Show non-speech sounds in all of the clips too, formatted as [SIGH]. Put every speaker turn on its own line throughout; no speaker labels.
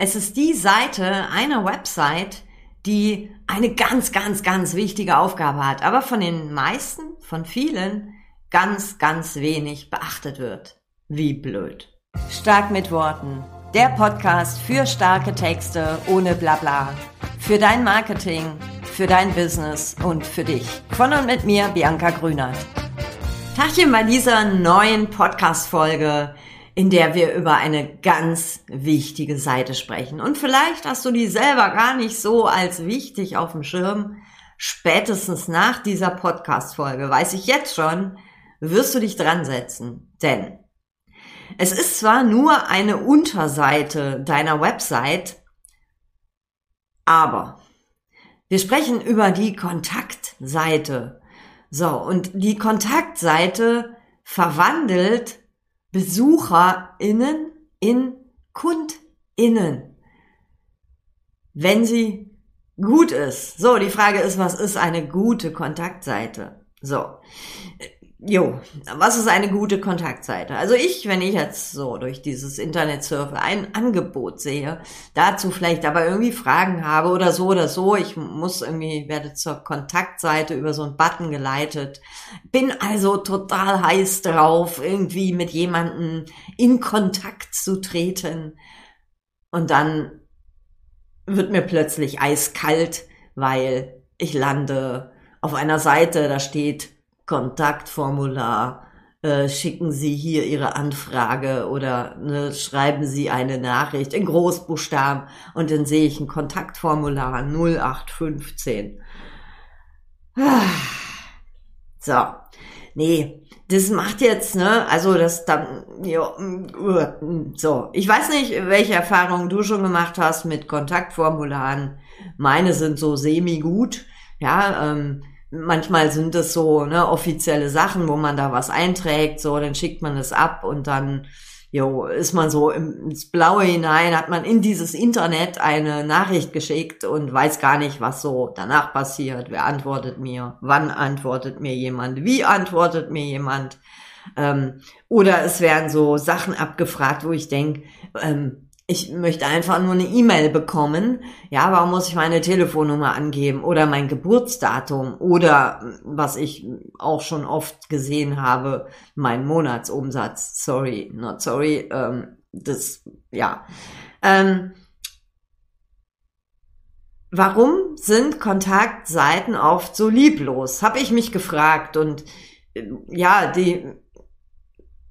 Es ist die Seite einer Website, die eine ganz, ganz, ganz wichtige Aufgabe hat, aber von den meisten, von vielen, ganz, ganz wenig beachtet wird. Wie blöd. Stark mit Worten. Der Podcast für starke Texte ohne Blabla. Für dein Marketing, für dein Business und für dich. Von und mit mir, Bianca Grünert. Tachchen bei dieser neuen Podcast-Folge in der wir über eine ganz wichtige Seite sprechen. Und vielleicht hast du die selber gar nicht so als wichtig auf dem Schirm. Spätestens nach dieser Podcast-Folge, weiß ich jetzt schon, wirst du dich dran setzen. Denn es ist zwar nur eine Unterseite deiner Website, aber wir sprechen über die Kontaktseite. So, und die Kontaktseite verwandelt BesucherInnen in KundInnen. Wenn sie gut ist. So, die Frage ist, was ist eine gute Kontaktseite? So. Jo, was ist eine gute Kontaktseite? Also ich, wenn ich jetzt so durch dieses Internet surfe, ein Angebot sehe, dazu vielleicht aber irgendwie Fragen habe oder so oder so, ich muss irgendwie, werde zur Kontaktseite über so einen Button geleitet, bin also total heiß drauf, irgendwie mit jemandem in Kontakt zu treten und dann wird mir plötzlich eiskalt, weil ich lande auf einer Seite, da steht Kontaktformular, äh, schicken Sie hier Ihre Anfrage oder ne, schreiben Sie eine Nachricht in Großbuchstaben und dann sehe ich ein Kontaktformular 0815. So, nee, das macht jetzt, ne, also das dann, ja, so. Ich weiß nicht, welche Erfahrungen du schon gemacht hast mit Kontaktformularen. Meine sind so semi-gut, ja, ähm, manchmal sind es so ne, offizielle Sachen, wo man da was einträgt, so, dann schickt man es ab und dann jo, ist man so ins Blaue hinein, hat man in dieses Internet eine Nachricht geschickt und weiß gar nicht, was so danach passiert. Wer antwortet mir? Wann antwortet mir jemand? Wie antwortet mir jemand? Ähm, oder es werden so Sachen abgefragt, wo ich denke, ähm, ich möchte einfach nur eine E-Mail bekommen. Ja, warum muss ich meine Telefonnummer angeben oder mein Geburtsdatum oder was ich auch schon oft gesehen habe, mein Monatsumsatz. Sorry, not sorry. Ähm, das, ja. Ähm, warum sind Kontaktseiten oft so lieblos? Habe ich mich gefragt und äh, ja, die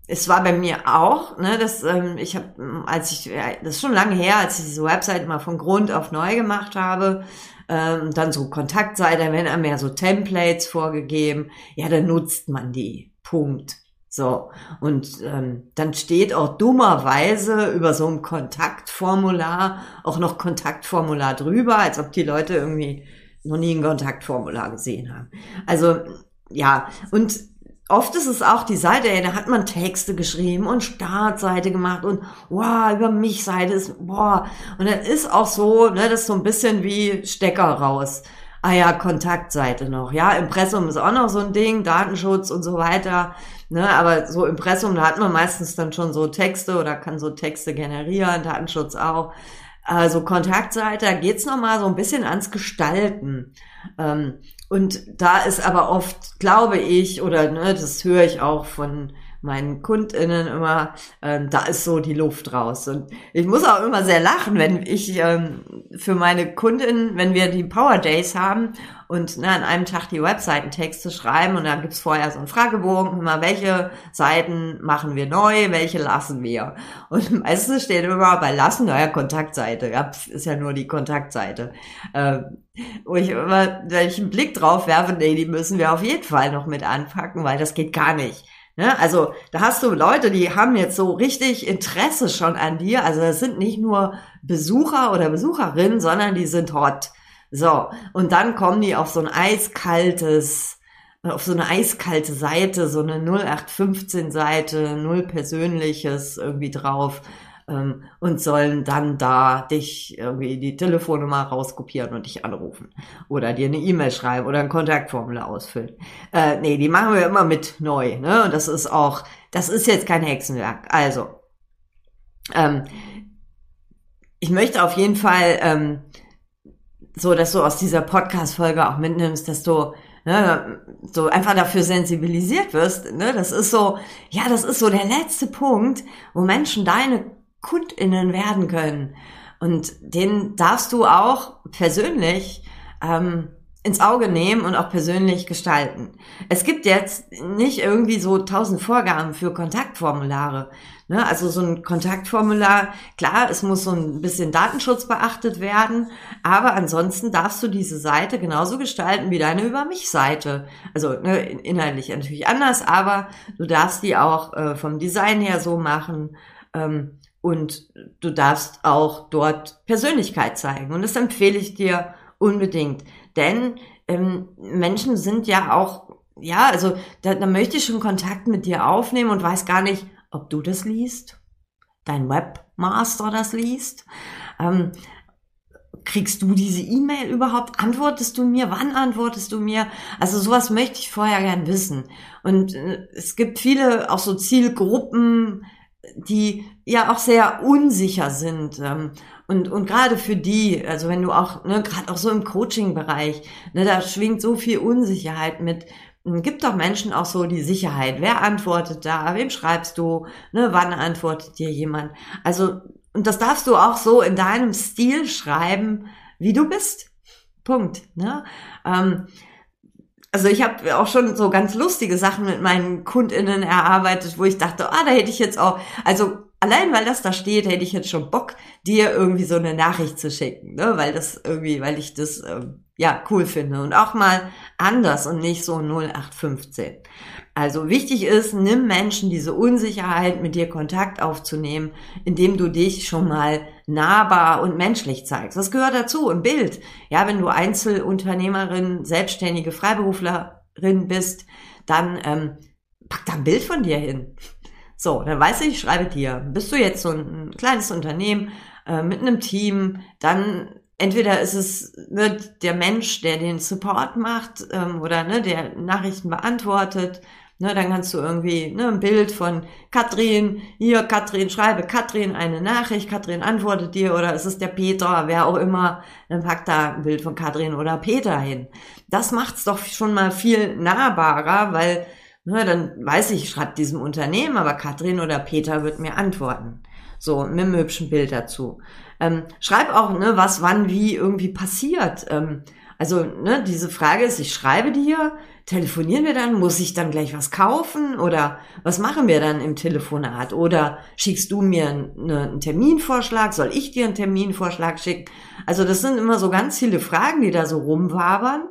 es war bei mir auch, ne, dass ähm, ich habe, als ich, das ist schon lange her, als ich diese Website mal von Grund auf neu gemacht habe, ähm, dann so Kontaktseite, werden einem ja so Templates vorgegeben, ja, dann nutzt man die. Punkt. So, und ähm, dann steht auch dummerweise über so ein Kontaktformular auch noch Kontaktformular drüber, als ob die Leute irgendwie noch nie ein Kontaktformular gesehen haben. Also ja, und oft ist es auch die Seite, ey, da hat man Texte geschrieben und Startseite gemacht und wow, über mich Seite ist, boah. Und dann ist auch so, ne, das ist so ein bisschen wie Stecker raus. Ah ja, Kontaktseite noch. Ja, Impressum ist auch noch so ein Ding, Datenschutz und so weiter. Ne, aber so Impressum, da hat man meistens dann schon so Texte oder kann so Texte generieren, Datenschutz auch. Also Kontaktseite, da geht's noch mal so ein bisschen ans Gestalten. Ähm, und da ist aber oft, glaube ich, oder ne, das höre ich auch von meinen KundInnen immer, ähm, da ist so die Luft raus. Und ich muss auch immer sehr lachen, wenn ich ähm, für meine KundInnen, wenn wir die Power Days haben und ne, an einem Tag die Webseitentexte schreiben und dann gibt's vorher so einen Fragebogen, immer welche Seiten machen wir neu, welche lassen wir. Und [LAUGHS] meistens steht immer bei lassen, naja, Kontaktseite, ja, ist ja nur die Kontaktseite. Ähm, wo ich immer, wenn ich einen Blick drauf werfe, nee, die müssen wir auf jeden Fall noch mit anpacken, weil das geht gar nicht. Ne? Also da hast du Leute, die haben jetzt so richtig Interesse schon an dir. Also das sind nicht nur Besucher oder Besucherinnen, sondern die sind hot. So, und dann kommen die auf so ein eiskaltes, auf so eine eiskalte Seite, so eine 0815 Seite, null Persönliches irgendwie drauf ähm, und sollen dann da dich irgendwie die Telefonnummer rauskopieren und dich anrufen oder dir eine E-Mail schreiben oder ein Kontaktformular ausfüllen. Äh, nee, die machen wir immer mit neu. Ne? Und das ist auch, das ist jetzt kein Hexenwerk. Also, ähm, ich möchte auf jeden Fall ähm, so, dass du aus dieser Podcast-Folge auch mitnimmst, dass du ne, so einfach dafür sensibilisiert wirst. Ne? Das ist so, ja, das ist so der letzte Punkt, wo Menschen deine KundInnen werden können. Und den darfst du auch persönlich ähm, ins Auge nehmen und auch persönlich gestalten. Es gibt jetzt nicht irgendwie so tausend Vorgaben für Kontaktformulare. Ne? Also so ein Kontaktformular, klar, es muss so ein bisschen Datenschutz beachtet werden, aber ansonsten darfst du diese Seite genauso gestalten wie deine Über mich-Seite. Also ne, inhaltlich natürlich anders, aber du darfst die auch äh, vom Design her so machen. Ähm, und du darfst auch dort Persönlichkeit zeigen. Und das empfehle ich dir unbedingt. Denn ähm, Menschen sind ja auch, ja, also da, da möchte ich schon Kontakt mit dir aufnehmen und weiß gar nicht, ob du das liest, dein Webmaster das liest. Ähm, kriegst du diese E-Mail überhaupt? Antwortest du mir? Wann antwortest du mir? Also sowas möchte ich vorher gern wissen. Und äh, es gibt viele auch so Zielgruppen, die ja auch sehr unsicher sind. Ähm, und, und gerade für die, also wenn du auch, ne, gerade auch so im Coaching-Bereich, ne, da schwingt so viel Unsicherheit mit. Gibt doch Menschen auch so die Sicherheit. Wer antwortet da? Wem schreibst du? Ne, wann antwortet dir jemand? Also, und das darfst du auch so in deinem Stil schreiben, wie du bist. Punkt. Ne? Ähm, also ich habe auch schon so ganz lustige Sachen mit meinen KundInnen erarbeitet, wo ich dachte, ah, da hätte ich jetzt auch, also allein weil das da steht, hätte ich jetzt schon Bock, dir irgendwie so eine Nachricht zu schicken, ne? weil das irgendwie, weil ich das ähm, ja cool finde und auch mal anders und nicht so 0815. Also wichtig ist, nimm Menschen diese Unsicherheit, mit dir Kontakt aufzunehmen, indem du dich schon mal nahbar und menschlich zeigst. Das gehört dazu im Bild. Ja, wenn du Einzelunternehmerin, selbstständige Freiberuflerin bist, dann ähm, pack da ein Bild von dir hin. So, dann weiß ich, ich schreibe dir. Bist du jetzt so ein, kleines Unternehmen äh, mit einem Team, dann entweder ist es ne, der Mensch, der den Support macht ähm, oder ne, der Nachrichten beantwortet. Ne, dann kannst du irgendwie ne, ein Bild von Katrin, hier Katrin, schreibe Katrin eine Nachricht, Katrin antwortet dir oder ist es der Peter, wer auch immer, dann pack da ein Bild von Katrin oder Peter hin. Das macht's doch schon mal viel nahbarer, weil Ne, dann weiß ich, ich schreibe diesem Unternehmen, aber Katrin oder Peter wird mir antworten. So, mit einem hübschen Bild dazu. Ähm, schreib auch, ne, was wann wie irgendwie passiert. Ähm, also, ne, diese Frage ist, ich schreibe dir, telefonieren wir dann, muss ich dann gleich was kaufen oder was machen wir dann im Telefonat? Oder schickst du mir einen, einen Terminvorschlag? Soll ich dir einen Terminvorschlag schicken? Also, das sind immer so ganz viele Fragen, die da so rumwabern.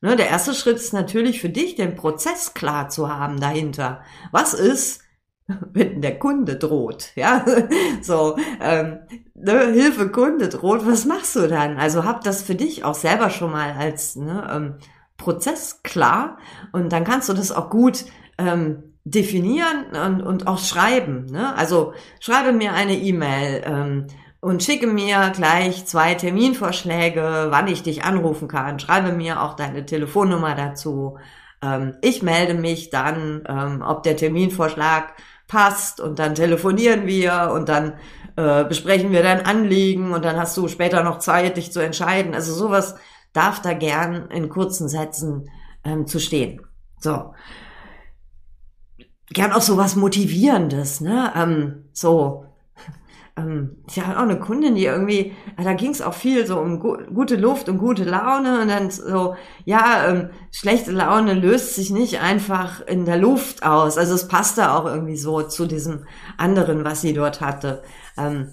Ne, der erste Schritt ist natürlich für dich, den Prozess klar zu haben dahinter. Was ist, [LAUGHS] wenn der Kunde droht? Ja, [LAUGHS] so ähm, ne, Hilfe Kunde droht. Was machst du dann? Also hab das für dich auch selber schon mal als ne, ähm, Prozess klar und dann kannst du das auch gut ähm, definieren und, und auch schreiben. Ne? Also schreibe mir eine E-Mail. Ähm, und schicke mir gleich zwei Terminvorschläge, wann ich dich anrufen kann. Schreibe mir auch deine Telefonnummer dazu. Ähm, ich melde mich dann, ähm, ob der Terminvorschlag passt und dann telefonieren wir und dann äh, besprechen wir dein Anliegen und dann hast du später noch Zeit, dich zu entscheiden. Also sowas darf da gern in kurzen Sätzen ähm, zu stehen. So. Gern auch sowas Motivierendes, ne? Ähm, so, ähm, ich hatte auch eine Kundin, die irgendwie, da ging es auch viel so um gu gute Luft und gute Laune und dann so, ja, ähm, schlechte Laune löst sich nicht einfach in der Luft aus. Also es passte auch irgendwie so zu diesem anderen, was sie dort hatte. Ähm,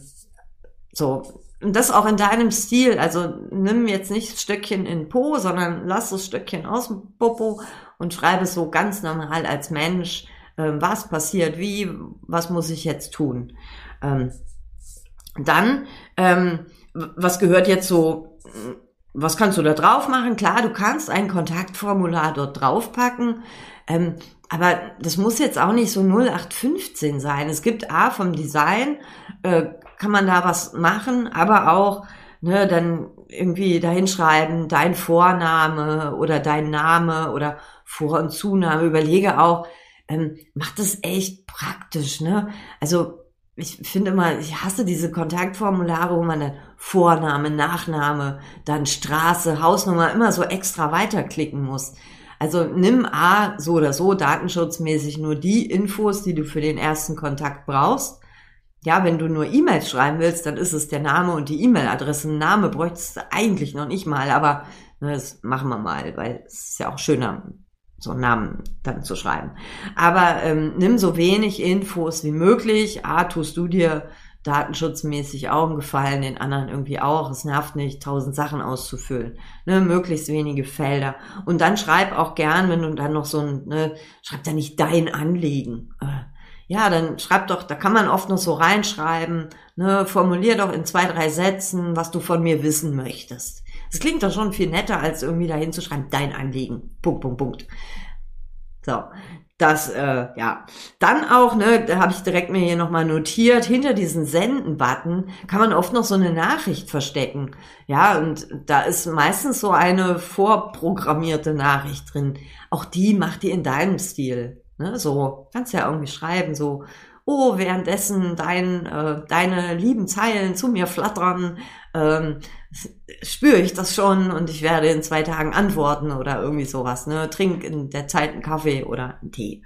so. Und das auch in deinem Stil. Also nimm jetzt nicht Stöckchen in Po, sondern lass das Stöckchen aus dem Popo und schreibe es so ganz normal als Mensch. Ähm, was passiert wie? Was muss ich jetzt tun? Ähm, dann, ähm, was gehört jetzt so, was kannst du da drauf machen? Klar, du kannst ein Kontaktformular dort draufpacken, ähm, aber das muss jetzt auch nicht so 0815 sein. Es gibt A vom Design, äh, kann man da was machen, aber auch ne, dann irgendwie dahinschreiben, dein Vorname oder dein Name oder Vor- und Zunahme. Überlege auch, ähm, macht das echt praktisch, ne? Also ich finde immer, ich hasse diese Kontaktformulare, wo man dann Vorname, Nachname, dann Straße, Hausnummer immer so extra weiterklicken muss. Also nimm A so oder so datenschutzmäßig nur die Infos, die du für den ersten Kontakt brauchst. Ja, wenn du nur E-Mails schreiben willst, dann ist es der Name und die E-Mail-Adresse. Name bräuchtest du eigentlich noch nicht mal, aber das machen wir mal, weil es ist ja auch schöner, so einen Namen dann zu schreiben. Aber ähm, nimm so wenig Infos wie möglich. A, tust du dir datenschutzmäßig auch einen Gefallen, den anderen irgendwie auch. Es nervt nicht, tausend Sachen auszufüllen. Ne, möglichst wenige Felder. Und dann schreib auch gern, wenn du dann noch so ein, ne, schreib da nicht dein Anliegen. Ja, dann schreib doch, da kann man oft noch so reinschreiben, ne, formulier doch in zwei, drei Sätzen, was du von mir wissen möchtest. Das klingt doch schon viel netter, als irgendwie dahin zu schreiben, dein Anliegen. Punkt, Punkt, Punkt. So, das, äh, ja. Dann auch, ne, da habe ich direkt mir hier nochmal notiert, hinter diesen Senden-Button kann man oft noch so eine Nachricht verstecken. Ja, und da ist meistens so eine vorprogrammierte Nachricht drin. Auch die macht die in deinem Stil. Ne, so, kannst ja irgendwie schreiben, so, oh, währenddessen dein, äh, deine lieben Zeilen zu mir flattern, ähm, spüre ich das schon und ich werde in zwei Tagen antworten oder irgendwie sowas. Ne? Trink in der Zeit einen Kaffee oder einen Tee.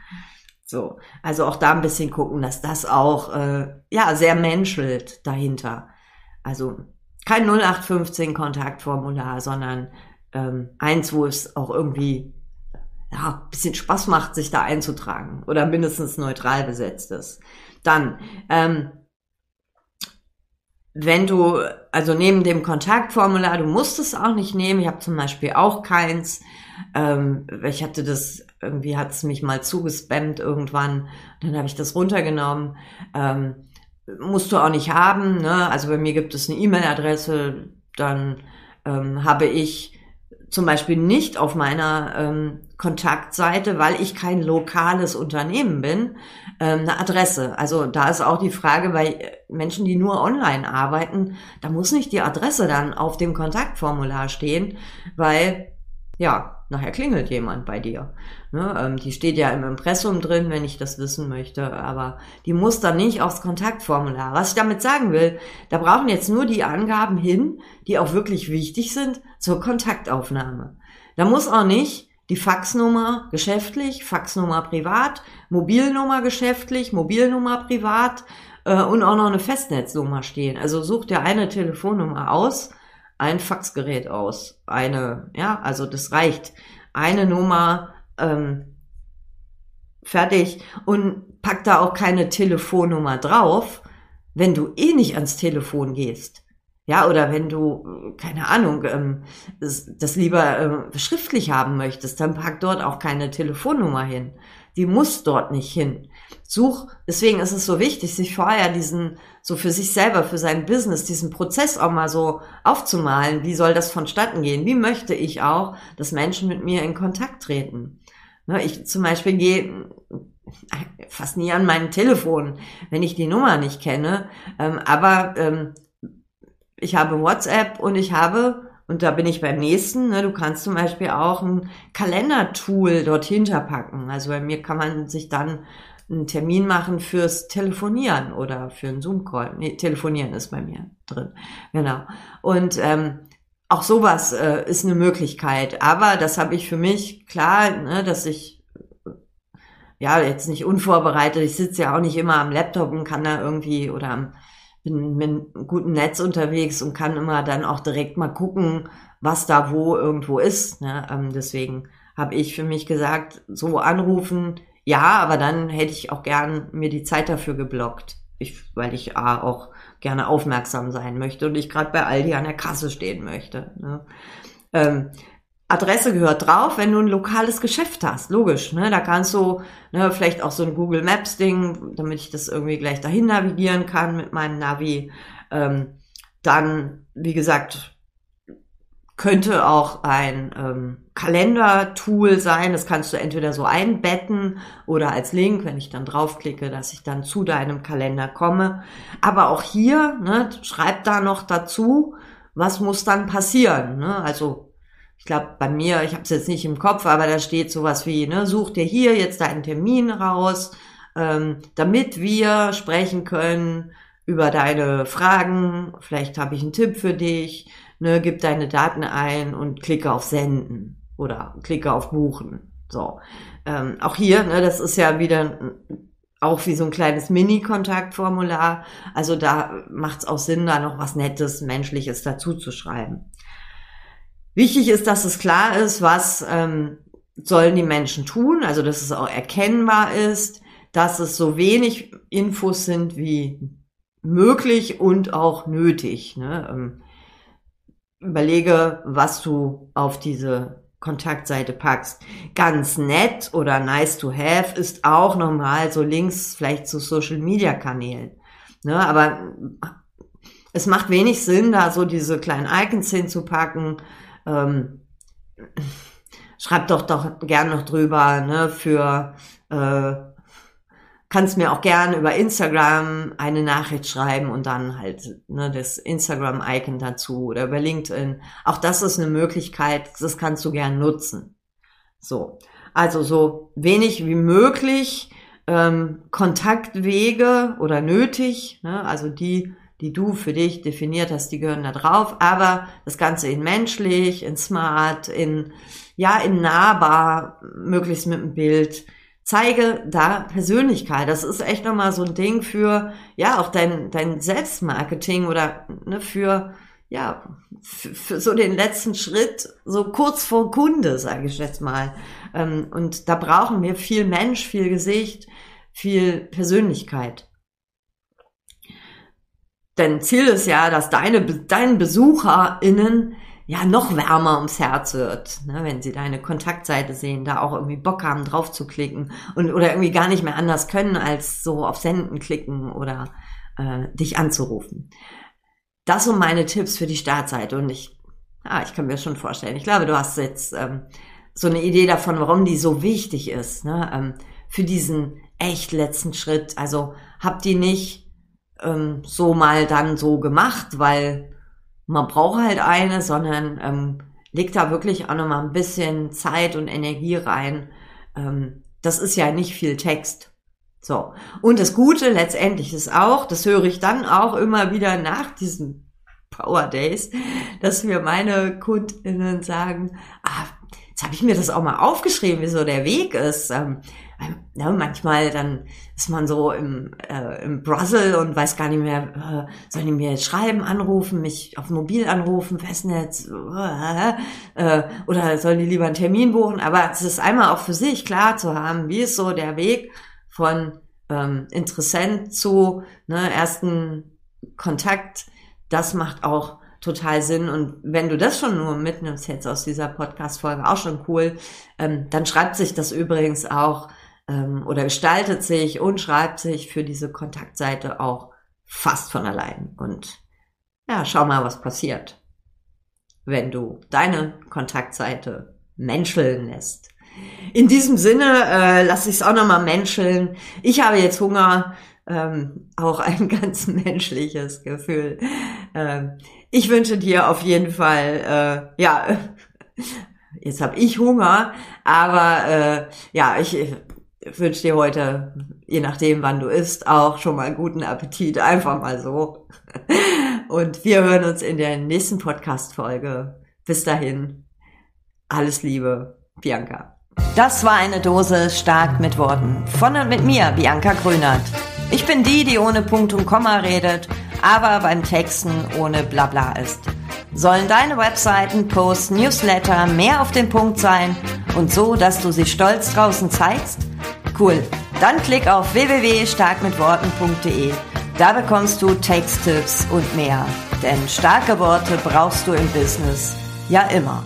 So, also auch da ein bisschen gucken, dass das auch äh, ja sehr menschelt dahinter. Also kein 0815 Kontaktformular, sondern ähm, eins, wo es auch irgendwie ja, bisschen Spaß macht, sich da einzutragen oder mindestens neutral besetzt ist. Dann, ähm, wenn du, also neben dem Kontaktformular, du musst es auch nicht nehmen, ich habe zum Beispiel auch keins, ähm, ich hatte das, irgendwie hat es mich mal zugespammt irgendwann, dann habe ich das runtergenommen, ähm, musst du auch nicht haben, ne? also bei mir gibt es eine E-Mail-Adresse, dann ähm, habe ich zum Beispiel nicht auf meiner ähm, Kontaktseite, weil ich kein lokales Unternehmen bin, ähm, eine Adresse. Also da ist auch die Frage bei Menschen, die nur online arbeiten, da muss nicht die Adresse dann auf dem Kontaktformular stehen, weil ja, nachher klingelt jemand bei dir. Ne, ähm, die steht ja im Impressum drin, wenn ich das wissen möchte, aber die muss dann nicht aufs Kontaktformular. Was ich damit sagen will, da brauchen jetzt nur die Angaben hin, die auch wirklich wichtig sind zur Kontaktaufnahme. Da muss auch nicht die Faxnummer geschäftlich, Faxnummer privat, Mobilnummer geschäftlich, Mobilnummer privat äh, und auch noch eine Festnetznummer stehen. Also such dir eine Telefonnummer aus ein Faxgerät aus. Eine, ja, also das reicht. Eine Nummer, ähm, fertig. Und pack da auch keine Telefonnummer drauf, wenn du eh nicht ans Telefon gehst. Ja, oder wenn du, keine Ahnung, ähm, das, das lieber äh, schriftlich haben möchtest, dann pack dort auch keine Telefonnummer hin. Die muss dort nicht hin. Such, deswegen ist es so wichtig, sich vorher diesen, so für sich selber, für sein Business, diesen Prozess auch mal so aufzumalen. Wie soll das vonstatten gehen? Wie möchte ich auch, dass Menschen mit mir in Kontakt treten? Ne, ich zum Beispiel gehe fast nie an mein Telefon, wenn ich die Nummer nicht kenne. Ähm, aber ähm, ich habe WhatsApp und ich habe und da bin ich beim nächsten. Ne, du kannst zum Beispiel auch ein Kalendertool dort hinterpacken. Also bei mir kann man sich dann einen Termin machen fürs Telefonieren oder für einen Zoom-Call. Nee, Telefonieren ist bei mir drin. Genau. Und ähm, auch sowas äh, ist eine Möglichkeit. Aber das habe ich für mich klar, ne, dass ich ja jetzt nicht unvorbereitet. Ich sitze ja auch nicht immer am Laptop und kann da irgendwie oder bin mit einem guten Netz unterwegs und kann immer dann auch direkt mal gucken, was da wo irgendwo ist. Ne? Ähm, deswegen habe ich für mich gesagt, so anrufen, ja, aber dann hätte ich auch gern mir die Zeit dafür geblockt. Ich, weil ich A, auch gerne aufmerksam sein möchte und ich gerade bei Aldi an der Kasse stehen möchte. Ne? Ähm, Adresse gehört drauf, wenn du ein lokales Geschäft hast, logisch. Ne? Da kannst du ne, vielleicht auch so ein Google Maps Ding, damit ich das irgendwie gleich dahin navigieren kann mit meinem Navi. Ähm, dann, wie gesagt, könnte auch ein ähm, Kalender-Tool sein. Das kannst du entweder so einbetten oder als Link, wenn ich dann draufklicke, dass ich dann zu deinem Kalender komme. Aber auch hier, ne, schreib da noch dazu, was muss dann passieren. Ne? Also ich glaube, bei mir, ich habe es jetzt nicht im Kopf, aber da steht sowas wie, ne, such dir hier jetzt deinen Termin raus, ähm, damit wir sprechen können über deine Fragen. Vielleicht habe ich einen Tipp für dich. Ne, gib deine Daten ein und klicke auf Senden oder klicke auf Buchen. So, ähm, auch hier, ne, das ist ja wieder auch wie so ein kleines Mini-Kontaktformular. Also da macht es auch Sinn, da noch was Nettes, Menschliches dazu zu schreiben. Wichtig ist, dass es klar ist, was ähm, sollen die Menschen tun, also dass es auch erkennbar ist, dass es so wenig Infos sind wie möglich und auch nötig. Ne? Ähm, überlege, was du auf diese Kontaktseite packst. Ganz nett oder nice to have ist auch nochmal so Links vielleicht zu Social Media Kanälen. Ne? Aber es macht wenig Sinn, da so diese kleinen Icons hinzupacken. Ähm, schreib doch doch gern noch drüber, ne, für äh, kannst mir auch gern über Instagram eine Nachricht schreiben und dann halt ne, das Instagram-Icon dazu oder über LinkedIn. Auch das ist eine Möglichkeit, das kannst du gern nutzen. So, also so wenig wie möglich ähm, Kontaktwege oder nötig, ne, also die die du für dich definiert hast, die gehören da drauf, aber das Ganze in menschlich, in smart, in, ja, in nahbar, möglichst mit dem Bild. Zeige da Persönlichkeit. Das ist echt nochmal so ein Ding für, ja, auch dein, dein Selbstmarketing oder ne, für, ja, für, für so den letzten Schritt, so kurz vor Kunde, sage ich jetzt mal. Ähm, und da brauchen wir viel Mensch, viel Gesicht, viel Persönlichkeit. Denn Ziel ist ja, dass deine, deinen BesucherInnen ja noch wärmer ums Herz wird, ne, wenn sie deine Kontaktseite sehen, da auch irgendwie Bock haben, drauf zu klicken und oder irgendwie gar nicht mehr anders können, als so auf Senden klicken oder äh, dich anzurufen. Das sind meine Tipps für die Startseite und ich, ah, ich kann mir schon vorstellen. Ich glaube, du hast jetzt ähm, so eine Idee davon, warum die so wichtig ist, ne, ähm, für diesen echt letzten Schritt. Also habt die nicht ähm, so mal dann so gemacht, weil man braucht halt eine, sondern ähm, legt da wirklich auch nochmal ein bisschen Zeit und Energie rein. Ähm, das ist ja nicht viel Text. So. Und das Gute letztendlich ist auch, das höre ich dann auch immer wieder nach diesen Power Days, dass mir meine KundInnen sagen, ah, jetzt habe ich mir das auch mal aufgeschrieben, wie so der Weg ist. Ähm, ja, manchmal dann ist man so im, äh, im Brussel und weiß gar nicht mehr, äh, sollen die mir jetzt schreiben, anrufen, mich auf Mobil anrufen, Festnetz, äh, oder sollen die lieber einen Termin buchen? Aber es ist einmal auch für sich klar zu haben, wie ist so der Weg von ähm, Interessent zu ne, ersten Kontakt. Das macht auch total Sinn. Und wenn du das schon nur mitnimmst jetzt aus dieser Podcast-Folge, auch schon cool, ähm, dann schreibt sich das übrigens auch ähm, oder gestaltet sich und schreibt sich für diese Kontaktseite auch fast von allein. Und ja, schau mal, was passiert, wenn du deine Kontaktseite menscheln lässt. In diesem Sinne äh, lasse ich es auch nochmal menscheln. Ich habe jetzt Hunger, ähm, auch ein [LAUGHS] ganz menschliches Gefühl. Ähm, ich wünsche dir auf jeden Fall, äh, ja, [LAUGHS] jetzt habe ich Hunger, aber äh, ja, ich wünsche dir heute, je nachdem, wann du isst, auch schon mal guten Appetit. Einfach mal so. [LAUGHS] Und wir hören uns in der nächsten Podcast-Folge. Bis dahin. Alles Liebe. Bianca. Das war eine Dose stark mit Worten. Von und mit mir, Bianca Grünert. Ich bin die, die ohne Punkt und Komma redet, aber beim Texten ohne Blabla ist. Sollen deine Webseiten, Posts, Newsletter mehr auf den Punkt sein und so, dass du sie stolz draußen zeigst? Cool. Dann klick auf www.starkmitworten.de. Da bekommst du Texttipps und mehr. Denn starke Worte brauchst du im Business ja immer.